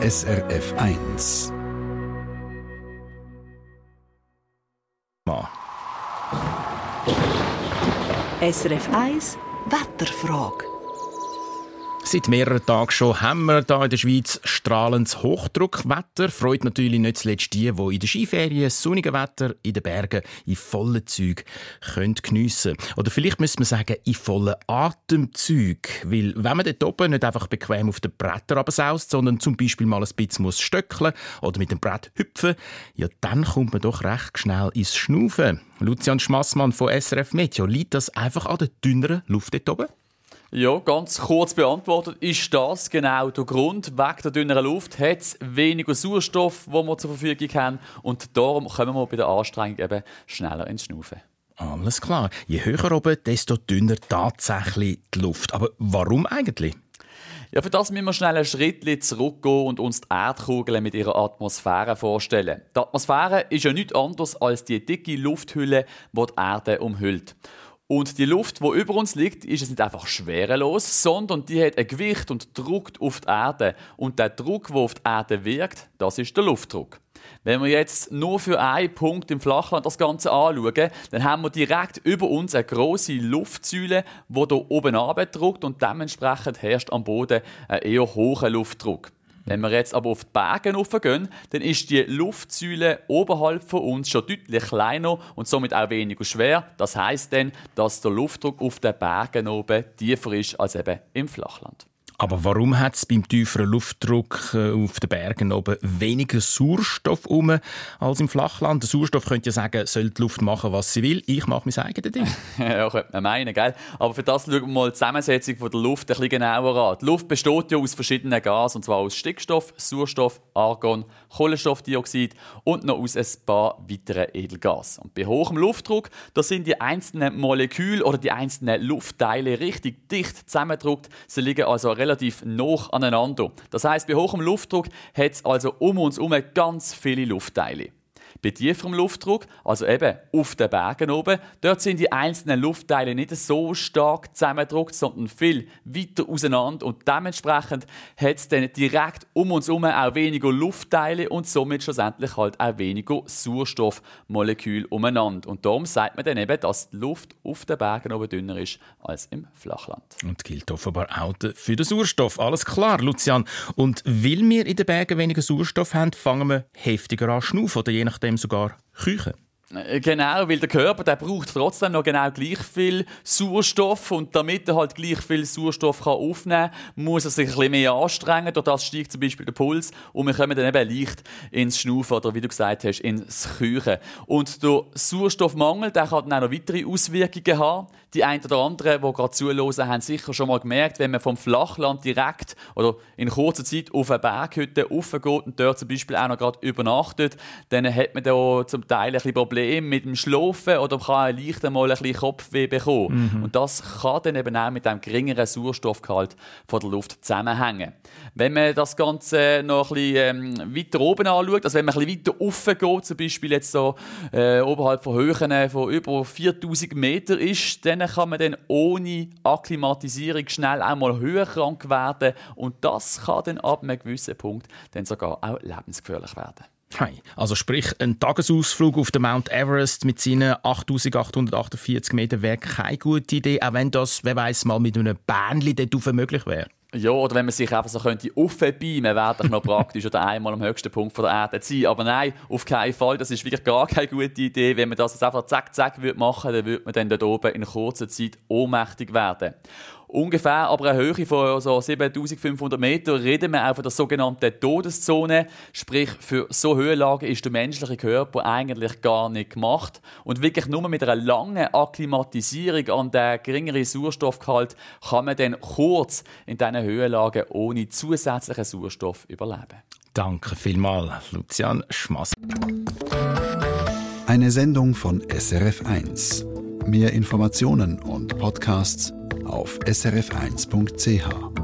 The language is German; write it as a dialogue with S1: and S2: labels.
S1: SRF 1.
S2: SRF 1 Wetterfrage.
S3: Seit mehreren Tagen schon haben wir hier in der Schweiz strahlendes Hochdruckwetter. Freut natürlich nicht zuletzt die, die in der Skiferien sonnige Wetter in den Bergen in vollen Zügen geniessen können. Oder vielleicht müsste man sagen, in vollen Atemzügen. Weil wenn man dort oben nicht einfach bequem auf den Bretter absaust, sondern zum Beispiel mal ein bisschen muss stöckeln oder mit dem Brett hüpfen, ja, dann kommt man doch recht schnell ins Schnaufen. Lucian Schmassmann von SRF Meteo, liegt das einfach an der dünneren Luft dort oben?
S4: Ja, ganz kurz beantwortet, ist das genau der Grund. Wegen der dünneren Luft hat es weniger Sauerstoff, den wir zur Verfügung haben. Und darum kommen wir bei der Anstrengung eben schneller ins Schnaufen.
S3: Alles klar. Je höher oben, desto dünner tatsächlich die Luft. Aber warum eigentlich?
S4: Ja, für das müssen wir schnell einen Schritt zurückgehen und uns die Erdkugel mit ihrer Atmosphäre vorstellen. Die Atmosphäre ist ja nichts anderes als die dicke Lufthülle, die die Erde umhüllt. Und die Luft, die über uns liegt, ist es nicht einfach schwerelos, sondern die hat ein Gewicht und drückt auf die Erde. Und der Druck, der auf die Erde wirkt, das ist der Luftdruck. Wenn wir jetzt nur für einen Punkt im Flachland das Ganze anschauen, dann haben wir direkt über uns eine große Luftsäule, die hier oben drückt und dementsprechend herrscht am Boden ein eher hoher Luftdruck. Wenn wir jetzt aber auf die Berge gehen, dann ist die Luftsäule oberhalb von uns schon deutlich kleiner und somit auch weniger schwer. Das heißt dann, dass der Luftdruck auf den Bergen oben tiefer ist als eben im Flachland.
S3: Aber warum hat es beim tieferen Luftdruck äh, auf den Bergen oben weniger Sauerstoff um als im Flachland? Der Sauerstoff könnte ja sagen, soll die Luft machen, was sie will. Ich mache mein eigenes Ding.
S4: ja, könnte man meinen, gell? Aber für das schauen wir mal die Zusammensetzung der Luft ein bisschen genauer an. Die Luft besteht ja aus verschiedenen Gasen, und zwar aus Stickstoff, Sauerstoff, Argon, Kohlenstoffdioxid und noch aus ein paar weiteren Edelgasen. Und bei hohem Luftdruck, da sind die einzelnen Moleküle oder die einzelnen Luftteile richtig dicht zusammengedruckt. Sie liegen also relativ relativ nah aneinander. Das heißt, bei hohem Luftdruck hat es also um uns herum ganz viele Luftteile. Bei tieferem Luftdruck, also eben auf den Bergen oben, dort sind die einzelnen Luftteile nicht so stark zusammengedruckt, sondern viel weiter auseinander und dementsprechend hat es dann direkt um uns herum auch weniger Luftteile und somit schlussendlich halt auch weniger Sauerstoffmoleküle umeinander. Und darum sagt man dann eben, dass die Luft auf den Bergen oben dünner ist als im Flachland.
S3: Und gilt offenbar auch für den Sauerstoff. Alles klar, Lucian. Und weil wir in den Bergen weniger Sauerstoff haben, fangen wir heftiger an schnaufen oder je nachdem dem sogar küchen.
S4: Äh, genau, weil der Körper der braucht trotzdem noch genau gleich viel Sauerstoff und damit er halt gleich viel Sauerstoff kann aufnehmen kann, muss er sich ein bisschen mehr anstrengen. Durch das steigt zum Beispiel der Puls und wir kommen dann eben leicht ins Schnaufen oder wie du gesagt hast, ins Küchen. Und der Sauerstoffmangel der kann dann auch noch weitere Auswirkungen haben. Die einen oder anderen, die gerade zuhören, haben sicher schon mal gemerkt, wenn man vom Flachland direkt oder in kurzer Zeit auf eine Berghütte raufgeht und dort zum Beispiel auch noch gerade übernachtet, dann hat man da zum Teil ein bisschen Probleme Problem mit dem Schlafen oder kann leicht einmal ein bisschen Kopfweh bekommen. Mhm. Und das kann dann eben auch mit dem geringeren Sauerstoffgehalt von der Luft zusammenhängen. Wenn man das Ganze noch ein bisschen ähm, weiter oben anschaut, also wenn man ein bisschen weiter offen geht, zum Beispiel jetzt so äh, oberhalb von Höhen von über 4000 Meter ist, dann kann man dann ohne Akklimatisierung schnell einmal höher krank werden und das kann dann ab einem gewissen Punkt dann sogar auch lebensgefährlich werden.
S3: Hey, also sprich, ein Tagesausflug auf den Mount Everest mit seinen 8848 Metern wäre keine gute Idee, auch wenn das, wer weiß, mal mit einem Bähnchen dort möglich wäre.
S4: Ja, oder wenn man sich einfach so könnte aufbeamen, wäre das noch praktisch oder einmal am höchsten Punkt der Erde sein. Aber nein, auf keinen Fall. Das ist wirklich gar keine gute Idee. Wenn man das jetzt einfach zack, zack machen würde, dann würde man dann dort oben in kurzer Zeit ohnmächtig werden. Ungefähr aber eine Höhe von so 7500 Meter reden wir auch von der sogenannten Todeszone. Sprich, für so Höhenlagen ist der menschliche Körper eigentlich gar nicht gemacht. Und wirklich nur mit einer langen Akklimatisierung an den geringeren Sauerstoffgehalt kann man dann kurz in diesen Höhenlagen ohne zusätzlichen Sauerstoff überleben.
S3: Danke vielmals, Lucian Schmass.
S1: Eine Sendung von SRF1. Mehr Informationen und Podcasts auf srf1.ch.